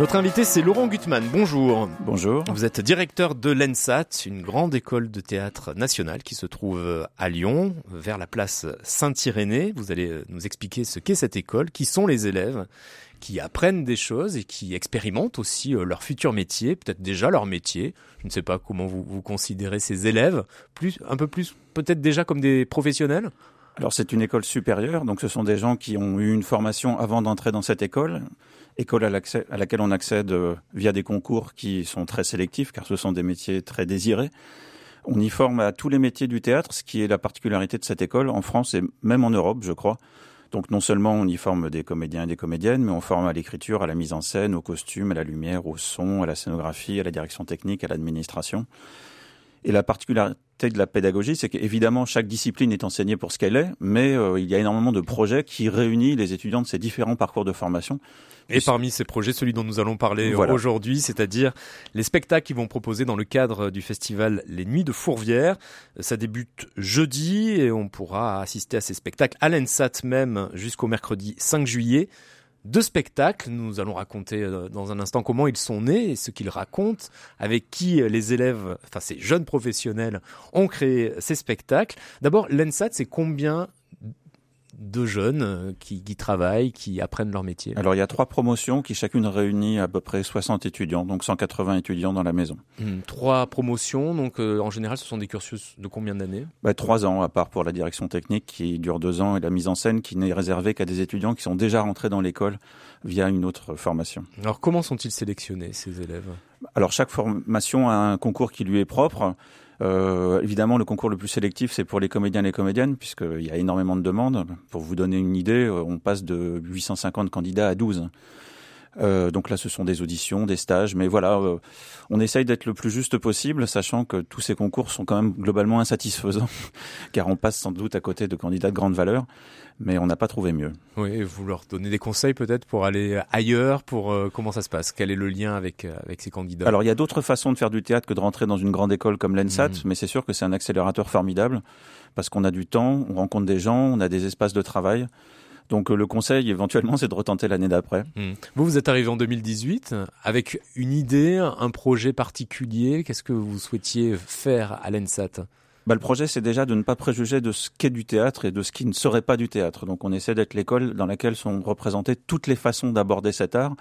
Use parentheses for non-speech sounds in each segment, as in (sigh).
Notre invité, c'est Laurent Gutmann. Bonjour. Bonjour. Vous êtes directeur de l'ENSAT, une grande école de théâtre nationale qui se trouve à Lyon, vers la place Saint-Irénée. Vous allez nous expliquer ce qu'est cette école, qui sont les élèves qui apprennent des choses et qui expérimentent aussi euh, leur futur métier, peut-être déjà leur métier. Je ne sais pas comment vous, vous considérez ces élèves, plus, un peu plus peut-être déjà comme des professionnels? Alors c'est une école supérieure, donc ce sont des gens qui ont eu une formation avant d'entrer dans cette école, école à, laquelle on accède euh, via des concours qui sont très sélectifs, car ce sont des métiers très désirés. On y forme à tous les métiers du théâtre, ce qui est la particularité de cette école en France et même en Europe, je crois. Donc non seulement on y forme des comédiens et des comédiennes, mais on forme à l'écriture, à la mise en scène, au costume, à la lumière, au son, à la scénographie, à la direction technique, à l'administration. Et la particularité de la pédagogie, c'est qu'évidemment, chaque discipline est enseignée pour ce qu'elle est, mais euh, il y a énormément de projets qui réunissent les étudiants de ces différents parcours de formation. Et parmi ces projets, celui dont nous allons parler aujourd'hui, c'est-à-dire les spectacles qu'ils vont proposer dans le cadre du festival Les Nuits de Fourvière. Ça débute jeudi et on pourra assister à ces spectacles à l'ENSAT même jusqu'au mercredi 5 juillet deux spectacles. Nous allons raconter euh, dans un instant comment ils sont nés et ce qu'ils racontent, avec qui euh, les élèves, enfin ces jeunes professionnels, ont créé ces spectacles. D'abord, l'ENSAT, c'est combien de jeunes euh, qui, qui, travaillent, qui apprennent leur métier Alors il y a trois promotions qui chacune réunit à peu près 60 étudiants, donc 180 étudiants dans la maison. Hmm, trois promotions, donc euh, en général ce sont des cursus de combien d'années? Bah, Trois ans, à part pour la direction technique qui dure deux ans et la mise en scène qui n'est réservée qu'à des étudiants qui sont déjà rentrés dans l'école via une autre formation. Alors comment sont-ils sélectionnés ces élèves? Alors chaque formation a un concours qui lui est propre. Euh, évidemment, le concours le plus sélectif, c'est pour les comédiens et les comédiennes, puisqu'il y a énormément de demandes. Pour vous donner une idée, euh, on passe de 850 candidats à 12. Euh, donc là, ce sont des auditions, des stages, mais voilà, euh, on essaye d'être le plus juste possible, sachant que tous ces concours sont quand même globalement insatisfaisants, (laughs) car on passe sans doute à côté de candidats de grande valeur, mais on n'a pas trouvé mieux. Oui, vous leur donnez des conseils peut-être pour aller ailleurs, pour euh, comment ça se passe? Quel est le lien avec avec ces candidats? Alors il y a d'autres façons de faire du théâtre que de rentrer dans une grande école comme l'ENSAT, mhm. mais c'est sûr que c'est un accélérateur formidable parce qu'on a du temps, on rencontre des gens, on a des espaces de travail. Donc euh, le conseil éventuellement (laughs) c'est de retenter l'année d'après. Hmm. Vous vous êtes arrivé en 2018 avec une idée, un projet particulier. Qu'est-ce que vous souhaitiez faire à l'ENSAT? Bah, le projet, c'est déjà de ne pas préjuger de ce qu'est du théâtre et de ce qui ne serait pas du théâtre. Donc on essaie d'être l'école dans laquelle sont représentées toutes les façons d'aborder cet art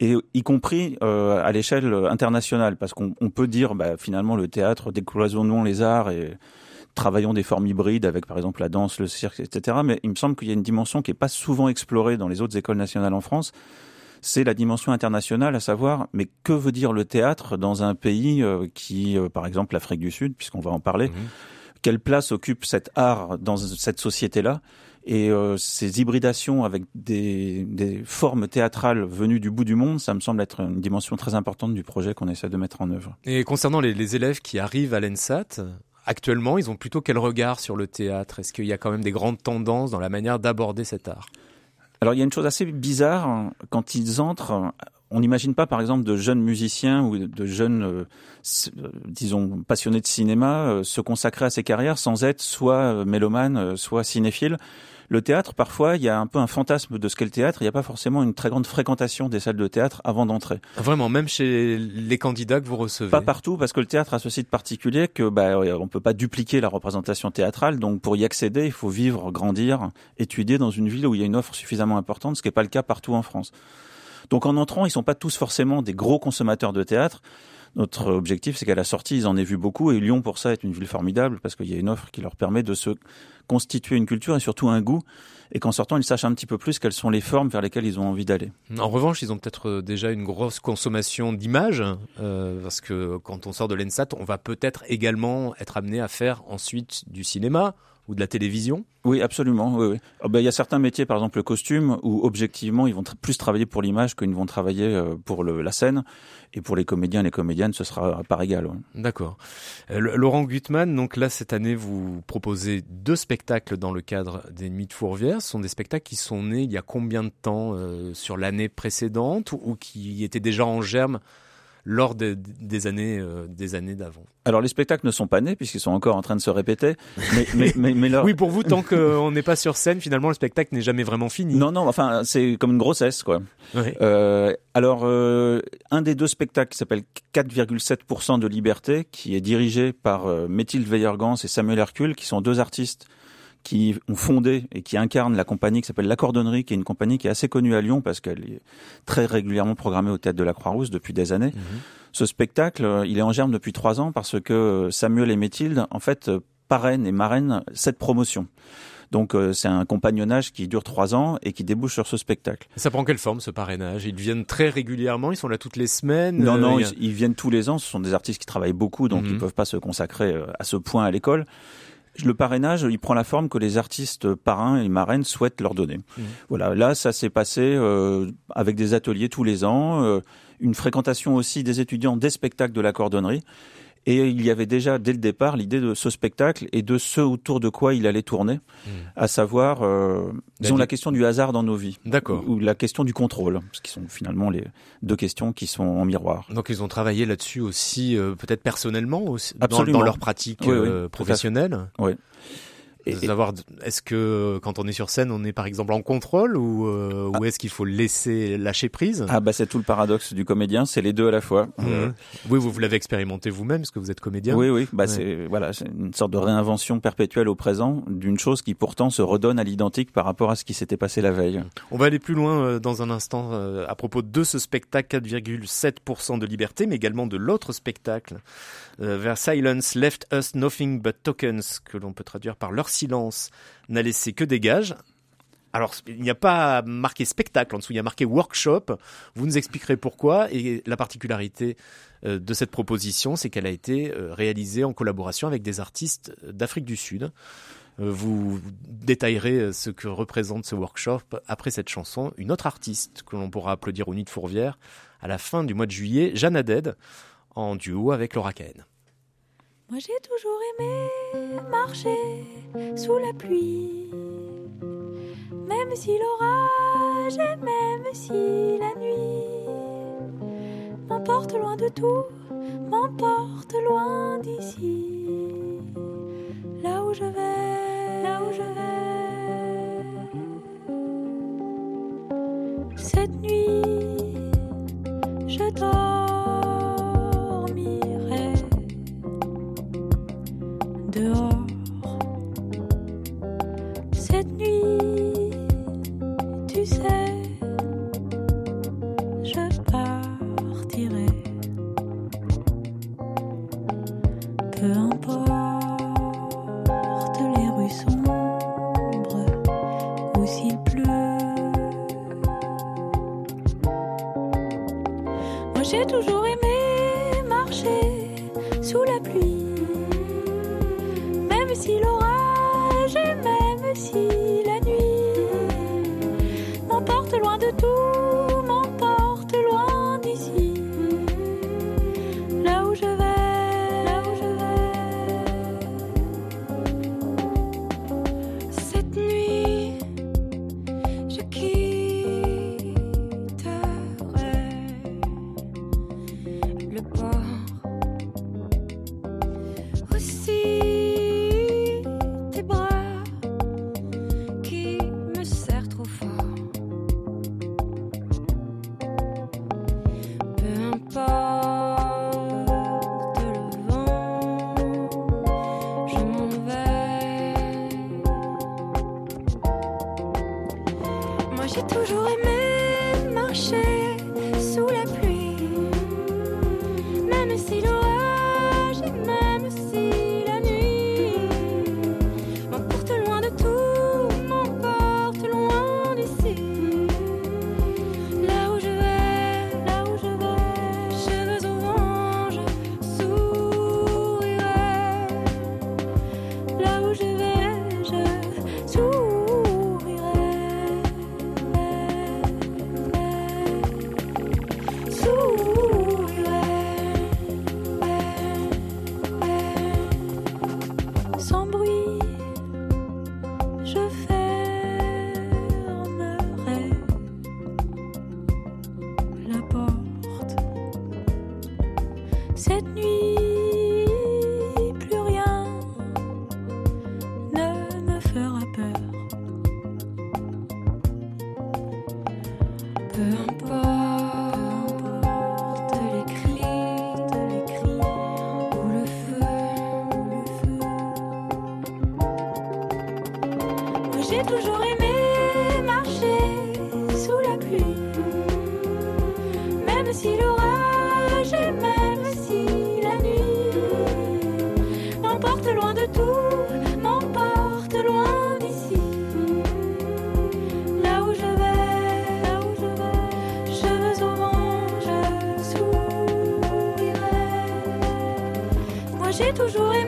et y compris euh, à l'échelle internationale, parce qu'on peut dire bah, finalement le théâtre décloisonnons les arts et travaillons des formes hybrides avec par exemple la danse, le cirque, etc. Mais il me semble qu'il y a une dimension qui n'est pas souvent explorée dans les autres écoles nationales en France. C'est la dimension internationale, à savoir, mais que veut dire le théâtre dans un pays euh, qui, euh, par exemple l'Afrique du Sud, puisqu'on va en parler, mhm. quelle place occupe cet art dans cette société-là? Et euh, ces hybridations avec des, des, formes théâtrales venues du bout du monde, ça me semble être une dimension très importante du projet qu'on essaie de mettre en œuvre. Et concernant les, les élèves qui arrivent à l'ENSAT, actuellement, ils ont plutôt quel regard sur le théâtre? Est-ce qu'il y a quand même des grandes tendances dans la manière d'aborder cet art? Alors il y a une chose assez bizarre hein. quand ils entrent. On n'imagine pas, par exemple, de jeunes musiciens ou de jeunes, euh, euh, disons, passionnés de cinéma euh, se consacrer à ces carrières sans être soit mélomane, soit cinéphile le théâtre, parfois, il y a un peu un fantasme de ce qu'est le théâtre. Il n'y a pas forcément une très grande fréquentation des salles de théâtre avant d'entrer. Vraiment, même chez les candidats que vous recevez. Pas partout, parce que le théâtre a ce site particulier que bah, on peut pas dupliquer la représentation théâtrale. Donc, pour y accéder, il faut vivre, grandir, étudier dans une ville où il y a une offre suffisamment importante, ce qui n'est pas le cas partout en France. Donc, en entrant, ils sont pas tous forcément des gros consommateurs de théâtre. Notre objectif, c'est qu'à la sortie, ils en aient vu beaucoup. Et Lyon, pour ça, est une ville formidable parce qu'il y a une offre qui leur permet de se constituer une culture et surtout un goût. Et qu'en sortant, ils sachent un petit peu plus quelles sont les formes vers lesquelles ils ont envie d'aller. En revanche, ils ont peut-être euh, déjà une grosse consommation d'images, euh, parce que quand on sort de l'ENSAT, on va peut-être également être amené à faire ensuite du cinéma ou de la télévision Oui, absolument. Oui, oui. Oh, ben, il y a certains métiers, par exemple le costume, où objectivement, ils vont plus travailler pour l'image qu'ils ne vont travailler euh, pour le, la scène. Et pour les comédiens et les comédiennes, ce sera par égal. D'accord. Euh, Laurent Gutmann, donc là, cette année, vous proposez deux spectacles dans le cadre des Nuits de Fourvière. Ce sont des spectacles qui sont nés il y a combien de temps euh, sur l'année précédente ou qui étaient déjà en germe lors des années euh, des années d'avant. Alors les spectacles ne sont pas nés puisqu'ils sont encore en train de se répéter. Mais, mais, (laughs) mais, oui, pour vous, tant qu'on n'est pas sur scène, finalement, le spectacle n'est jamais vraiment fini. Non, non, enfin, c'est comme une grossesse, quoi. Euh, alors, euh, un des deux spectacles qui s'appelle 4,7% de liberté, qui est dirigé par euh, Méthilde Weiergans et Samuel Hercule, qui sont deux artistes qui ont fondé et qui incarnent la compagnie qui s'appelle La Cordonnerie, qui est une compagnie qui est assez connue à Lyon parce qu'elle est très régulièrement programmée au Théâtre de la Croix-Rousse depuis des années. Mhm. Ce spectacle, euh, il est en germe depuis trois ans parce que euh, Samuel et Mathilde, en fait, euh, parrainent et marrainent cette promotion. Donc c'est un compagnonnage qui dure trois ans et qui débouche sur ce spectacle. Ça prend quelle forme ce parrainage? Ils viennent très régulièrement, ils sont là toutes les semaines Non, non, ils, viennent tous les ans. Ce sont des artistes qui travaillent beaucoup, donc ils ne mhm. peuvent pas se consacrer à ce point à l'école. Le parrainage, il prend la forme que les artistes parrains et marraines souhaitent leur donner. Mhm. Voilà, là, ça s'est passé avec des ateliers tous les ans une fréquentation aussi des étudiants des spectacles de la cordonnerie. Et il y avait déjà dès le départ l'idée de ce spectacle et de ce autour de quoi il allait tourner, hmm. à savoir, euh, disons, la question du hasard dans nos vies. D'accord. Ou, la question du contrôle, ce qui sont finalement les deux questions qui sont en miroir. Donc ils ont travaillé là-dessus aussi, euh, peut-être personnellement, aussi, dans, dans, leur pratique euh, professionnelle. Oui. Et, savoir est-ce que quand on est sur scène, on est par exemple en contrôle ou, euh, ou ah. est-ce qu'il faut laisser lâcher prise? Ah bah c'est tout le paradoxe du comédien, c'est les deux à la fois. Mmh. Euh, oui, vous, vous l'avez expérimenté vous-même parce que vous êtes comédien. Oui, oui, bah c'est voilà, c'est une sorte de réinvention perpétuelle au présent d'une chose qui pourtant se redonne à l'identique par rapport à ce qui s'était passé la veille. On va aller plus loin euh, dans un instant à propos de ce spectacle 4,7% de liberté, mais également de l'autre spectacle vers Silence Left Us Nothing But Tokens que l'on peut traduire par leur silence n'a laissé que des gages. Alors, il n'y a pas marqué spectacle en dessous, il y a marqué workshop. Vous nous expliquerez pourquoi. Et la particularité euh, de cette proposition, c'est qu'elle a été euh, réalisée en collaboration avec des artistes d'Afrique du Sud. Euh, vous détaillerez ce que représente ce workshop après cette chanson. Une autre artiste que l'on pourra applaudir au Nid de Fourvière à la fin du mois de juillet, Jeanne Aded, en duo avec Laura Cahen. Moi j'ai toujours aimé marcher sous la pluie, même si l'orage et même si la nuit m'emporte loin de tout, m'emporte loin d'ici, là où je vais, là où je vais. Cette nuit, je dors. J'ai toujours aimé. the bar. cette nuit. Toujours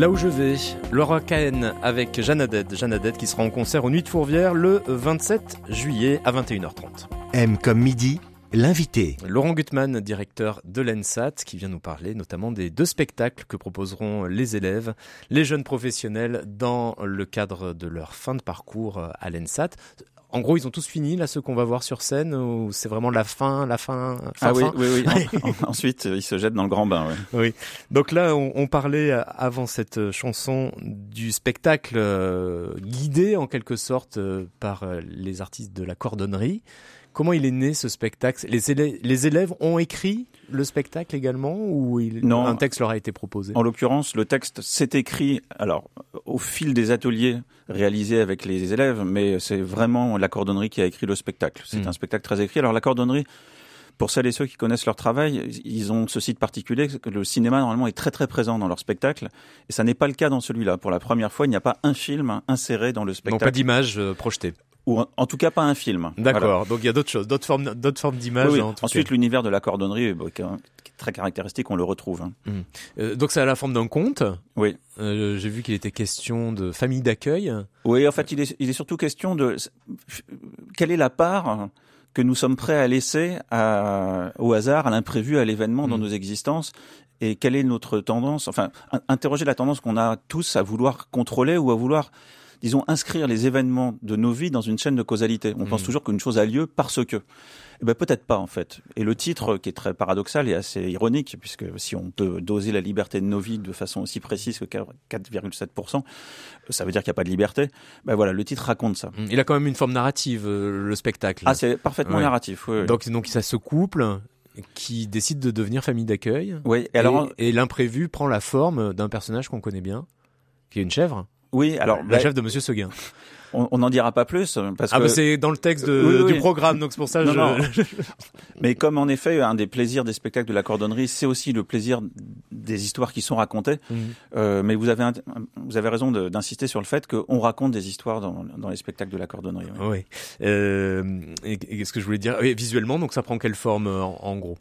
Là où je vais, Laura Cahen avec Jeannadette. Jeannadette qui sera en concert au Nuit de Fourvière le 27 juillet à 21h30. M comme midi, l'invité. Laurent Gutmann, directeur de l'ENSAT, qui vient nous parler notamment des deux spectacles que proposeront les élèves, les jeunes professionnels, dans le cadre de leur fin de parcours à l'ENSAT. En gros, ils ont tous fini, là, ceux qu'on va voir sur scène, ou c'est vraiment la fin, la fin, fin Ah oui, fin oui, oui. (laughs) En- Ensuite, ils se jettent dans le grand bain. ouais. Oui. Donc là, on, on parlait euh, avant cette euh, chanson du spectacle euh, guidé en quelque sorte euh, par euh, les artistes de la cordonnerie. Comment il est né ce spectacle? Les élèves, les élèves ont écrit le spectacle également ou il- Non. un texte leur a été proposé? En l'occurrence, le texte s'est écrit alors au fil des ateliers réalisés avec les élèves, mais c'est vraiment la cordonnerie qui a écrit le spectacle. C'est Mm. un spectacle très écrit. Alors la cordonnerie, pour celles et ceux qui connaissent leur travail, ils ont ce site particulier que le cinéma normalement est très très présent dans leur spectacle, et ça n'est pas le cas dans celui-là. Pour la première fois, il n'y a pas un film inséré dans le Donc pas spectacle, d'image euh, projetée. Ou en- tout cas pas un film. Voilà. D'accord. Donc il y a d'autres choses, d'autres formes, d'autres formes d'images. Oui, oui. Ensuite, l'univers de la cordonnerie, est très caractéristique, on le retrouve. hein. Euh, donc c'est à la forme d'un conte. Oui. Euh, J'ai vu qu'il était question de famille d'accueil. Oui, en fait, il est, il est surtout question de quelle est la part que nous sommes prêts à laisser à- au hasard, à l'imprévu, à l'événement dans Mm. nos existences, et quelle est notre tendance, enfin, in- interroger la tendance qu'on a tous à vouloir contrôler ou à vouloir, disons, inscrire les événements de nos vies dans une chaîne de causalité. On pense toujours qu'une chose a lieu parce que. Eh ben, peut-être pas, en fait. Et le titre, qui est très paradoxal et assez ironique, puisque si on peut doser la liberté de nos vies de façon aussi précise que 4,7%, ça veut dire qu'il n'y a pas de liberté. Ben voilà, le titre raconte ça. Il a quand même une forme narrative, euh, le spectacle. Ah, c'est parfaitement Ouais. narratif. Oui, oui. Donc, donc ça se couple qui décide de devenir famille d'accueil. oui. Et alors, et, et l'imprévu prend la forme d'un personnage qu'on connaît bien, qui est une chèvre. Oui, alors, la ben, chèvre de Monsieur Seguin. on n'en dira pas plus parce Ah, que. bah c'est dans le texte de- Oui, oui. du programme, donc c'est pour ça que Non, je... non. (laughs) Mais comme en effet, un des plaisirs des spectacles de la cordonnerie, c'est aussi le plaisir des histoires qui sont racontées. Mhm. Euh, mais vous avez, vous avez raison d'insister sur le fait qu'on raconte des histoires dans, dans les spectacles de la cordonnerie. oui. Oui. Euh, qu'est-ce que je voulais dire? Oui, Visuellement, donc ça prend quelle forme en, en gros?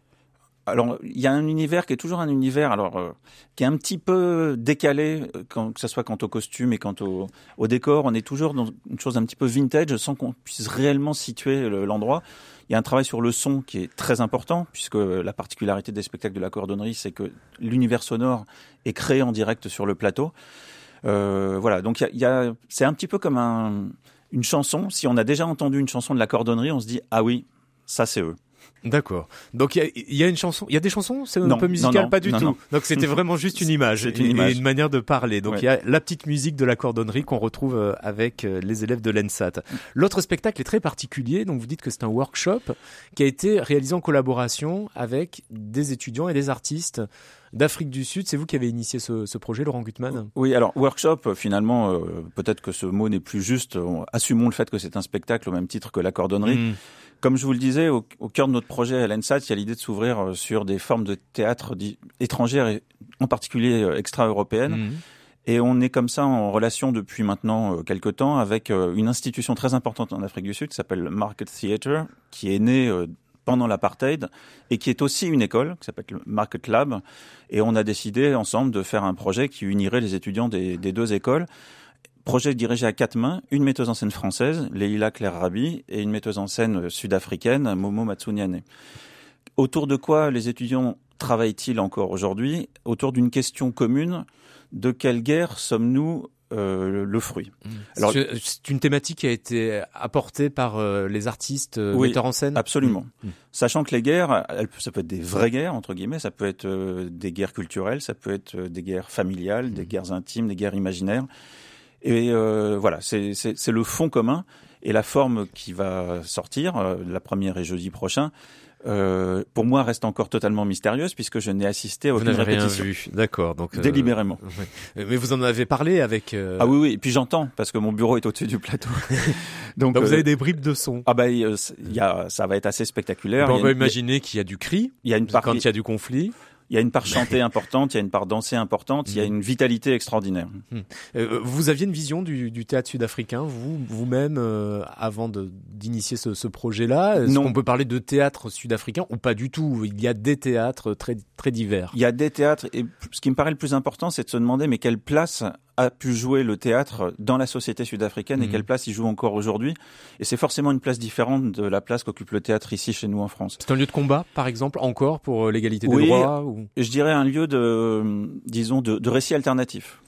Alors, il y a un univers qui est toujours un univers, alors euh, qui est un petit peu décalé, euh, que ce soit quant au costume et quant au, décor. On est toujours dans une chose un petit peu vintage, sans qu'on puisse réellement situer le- l'endroit. Il y a un travail sur le son qui est très important, puisque la particularité des spectacles de la cordonnerie, c'est que l'univers sonore est créé en direct sur le plateau. Euh, voilà, donc il y a, c'est un petit peu comme un, une chanson. Si on a déjà entendu une chanson de la cordonnerie, on se dit ah oui, ça c'est eux. D'accord. Donc il y a, il y a une chanson, il y a des chansons, c'est un peu musical, non, non, pas du non, tout. Donc c'était vraiment juste une image, une et- image. et une manière de parler. Donc Ouais. il y a la petite musique de la cordonnerie qu'on retrouve euh, avec euh, les élèves de l'ENSAT. L'autre spectacle est très particulier. Donc vous dites que c'est un workshop qui a été réalisé en collaboration avec des étudiants et des artistes d'Afrique du Sud. C'est vous qui avez initié ce, ce projet, Laurent Gutmann? Oui, alors workshop, euh, finalement, euh, peut-être que ce mot n'est plus juste. On- assumons le fait que c'est un spectacle au même titre que la cordonnerie. Mm. Comme je vous le disais, au, au cœur de notre projet à l'ENSAT, il y a l'idée de s'ouvrir euh, sur des formes de théâtre étrangères et en particulier euh, extra-européennes. Mm. Et on est comme ça en relation depuis maintenant euh, quelques temps avec une institution très importante en Afrique du Sud qui s'appelle Market Theatre, qui est née pendant l'apartheid et qui est aussi une école qui s'appelle le Market Lab. Et on a décidé ensemble de faire un projet qui unirait les étudiants des, des deux écoles projet dirigé à quatre mains, une metteuse en scène française, Leila Claire Rabi, et une metteuse en scène sud-africaine, Momo Matsunyane. Autour de quoi les étudiants travaillent-ils encore aujourd'hui? Autour d'une question commune, de quelle guerre sommes-nous euh, le fruit? Mmh. Alors, c'est une thématique qui a été apportée par euh, les artistes euh, metteurs en scène? Absolument. Mmh. Mmh. Sachant que les guerres, ça peut être des vraies guerres entre guillemets, ça peut être des guerres culturelles, ça peut être des guerres familiales, des guerres intimes, des guerres imaginaires. Et voilà, c'est le fond commun et la forme qui va sortir. la première est jeudi prochain. Euh, pour moi reste encore totalement mystérieuse puisque je n'ai assisté à aucune vous répétition. Rien vu. D'accord, donc euh, délibérément. Mais vous en avez parlé avec euh... Ah oui oui, et puis j'entends parce que mon bureau est au-dessus du plateau. (laughs) donc bah, vous avez des bribes de son. Ah bah il y a ça va être assez spectaculaire. on peut imaginer qu'il y a du cri. Il y a une part quand il y a du conflit. Il y a une part chantée importante, il y a une part dansée importante, il y a mm. une vitalité extraordinaire. Mm. Euh, vous aviez une vision du, du théâtre sud-africain, vous, vous-même, euh, avant d'initier ce, ce projet-là? Est-ce qu'on peut parler de théâtre sud-africain ou pas du tout? Il y a des théâtres très, très divers. Il y a des théâtres, et ce qui me paraît le plus important, c'est de se demander, mais quelle place a pu jouer le théâtre dans la société sud-africaine et mhm. quelle place il joue encore aujourd'hui. Et c'est forcément une place différente de la place qu'occupe le théâtre ici chez nous en France. C'est un lieu de combat, par exemple, encore pour euh, l'égalité des droits ou... Je dirais un lieu de, disons, de, de récit alternatif.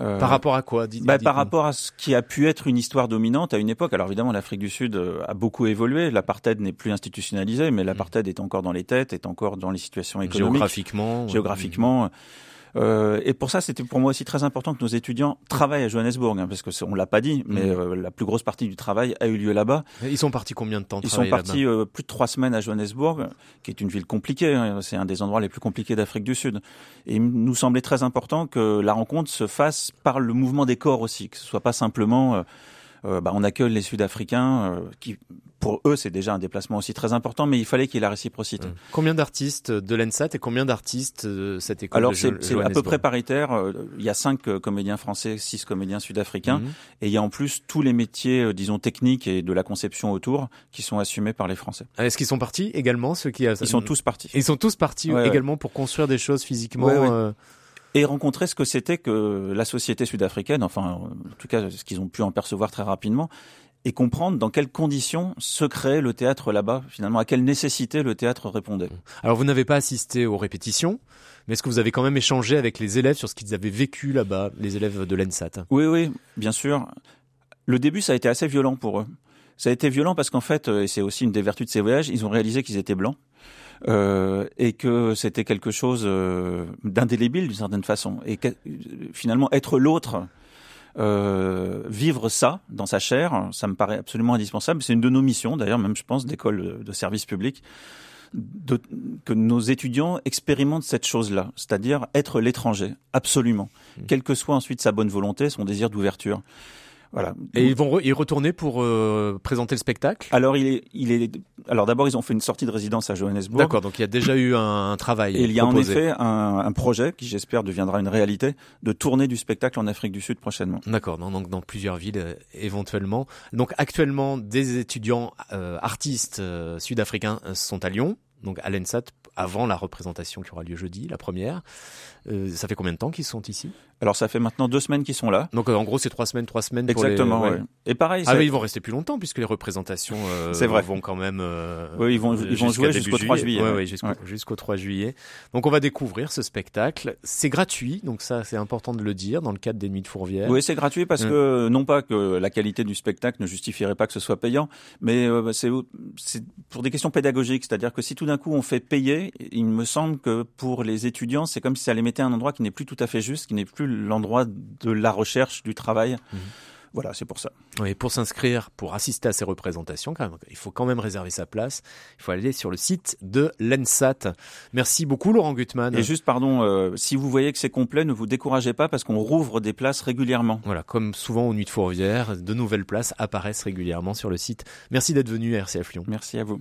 Euh, par rapport à quoi bah, Par rapport à ce qui a pu être une histoire dominante à une époque. Alors évidemment, l'Afrique du Sud euh, a beaucoup évolué. L'apartheid n'est plus institutionnalisé, mais l'apartheid est encore dans les têtes, est encore dans les situations économiques. Géographiquement. Géographiquement. Euh, et pour ça, c'était pour moi aussi très important que nos étudiants travaillent à Johannesburg, hein, parce que on l'a pas dit, mais mm. euh, la plus grosse partie du travail a eu lieu là-bas. Ils sont partis combien de temps Ils sont partis euh, plus de trois semaines à Johannesburg, qui est une ville compliquée. Hein, c'est un des endroits les plus compliqués d'Afrique du Sud. Et il nous semblait très important que la rencontre se fasse par le mouvement des corps aussi, que ce soit pas simplement bah, on accueille les Sud-Africains, euh, qui pour eux c'est déjà un déplacement aussi très important, mais il fallait qu'il y ait la réciprocité. Mmh. Combien d'artistes de l'ENSAT et combien d'artistes de cette école Alors c'est à peu près paritaire. Euh, il y a cinq comédiens français, six comédiens sud-africains, mmh. et il y a en plus tous les métiers, disons techniques et de la conception autour, qui sont assumés par les Français. Ah, est-ce qu'ils sont partis également ceux qui Ils sont tous partis. Ils sont tous partis également pour construire des choses physiquement et rencontrer ce que c'était que la société sud-africaine, enfin en tout cas ce qu'ils ont pu en percevoir très rapidement, et comprendre dans quelles conditions se créait le théâtre là-bas, finalement, à quelle nécessité le théâtre répondait. Alors vous n'avez pas assisté aux répétitions, mais est-ce que vous avez quand même échangé avec les élèves sur ce qu'ils avaient vécu là-bas, les élèves de l'ENSAT? Oui, oui, bien sûr. Le début, ça a été assez violent pour eux. Ça a été violent parce qu'en fait, et c'est aussi une des vertus de ces voyages, ils ont réalisé qu'ils étaient blancs. Euh, et que c'était quelque chose euh, d'indélébile d'une certaine façon. Et que, finalement, être l'autre, euh, vivre ça dans sa chair, ça me paraît absolument indispensable. C'est une de nos missions, d'ailleurs, même je pense, d'école de service public, de, que nos étudiants expérimentent cette chose-là, c'est-à-dire être l'étranger, absolument, mmh. quelle que soit ensuite sa bonne volonté, son désir d'ouverture. Voilà. Et ils vont y retourner pour euh, présenter le spectacle? Alors il est, il est, alors d'abord ils ont fait une sortie de résidence à Johannesburg. D'accord, donc il y a déjà eu un, travail. Et il y a en effet un, un projet qui j'espère deviendra une réalité de tourner du spectacle en Afrique du Sud prochainement. D'accord, donc dans plusieurs villes euh, éventuellement. Donc actuellement des étudiants euh, artistes sud-africains sont à Lyon donc à l'ENSAT avant la représentation qui aura lieu jeudi, la première. Euh, ça fait combien de temps qu'ils sont ici? Alors ça fait maintenant deux semaines qu'ils sont là. Donc euh, en gros c'est trois semaines, trois semaines. Exactement. Pour les... Et pareil. Ah mais ils vont rester plus longtemps puisque les représentations euh, vrai. vont quand même. oui ils vont ils vont jouer jusqu'au 3 juillet. Oui, jusqu'au 3 juillet. Donc on va découvrir ce spectacle. C'est gratuit donc ça c'est important de le dire dans le cadre des Nuits de Fourvière. Oui c'est gratuit parce que non pas que la qualité du spectacle ne justifierait pas que ce soit payant, mais c'est pour des questions pédagogiques, c'est-à-dire que si tout d'un coup on fait payer, il me semble que pour les étudiants c'est comme si ça les mettait un endroit qui n'est plus tout à fait juste, qui n'est plus l'endroit de la recherche, du travail. Mhm. Voilà, c'est pour ça. Et pour s'inscrire, pour assister à ces représentations, quand même, il faut quand même réserver sa place. Il faut aller sur le site de l'ENSAT. Merci beaucoup, Laurent Gutmann. Et juste, pardon, euh, si vous voyez que c'est complet, ne vous découragez pas parce qu'on rouvre des places régulièrement. Voilà, comme souvent aux Nuits de Fourvière, de nouvelles places apparaissent régulièrement sur le site. Merci d'être venu à RCF Lyon. Merci à vous.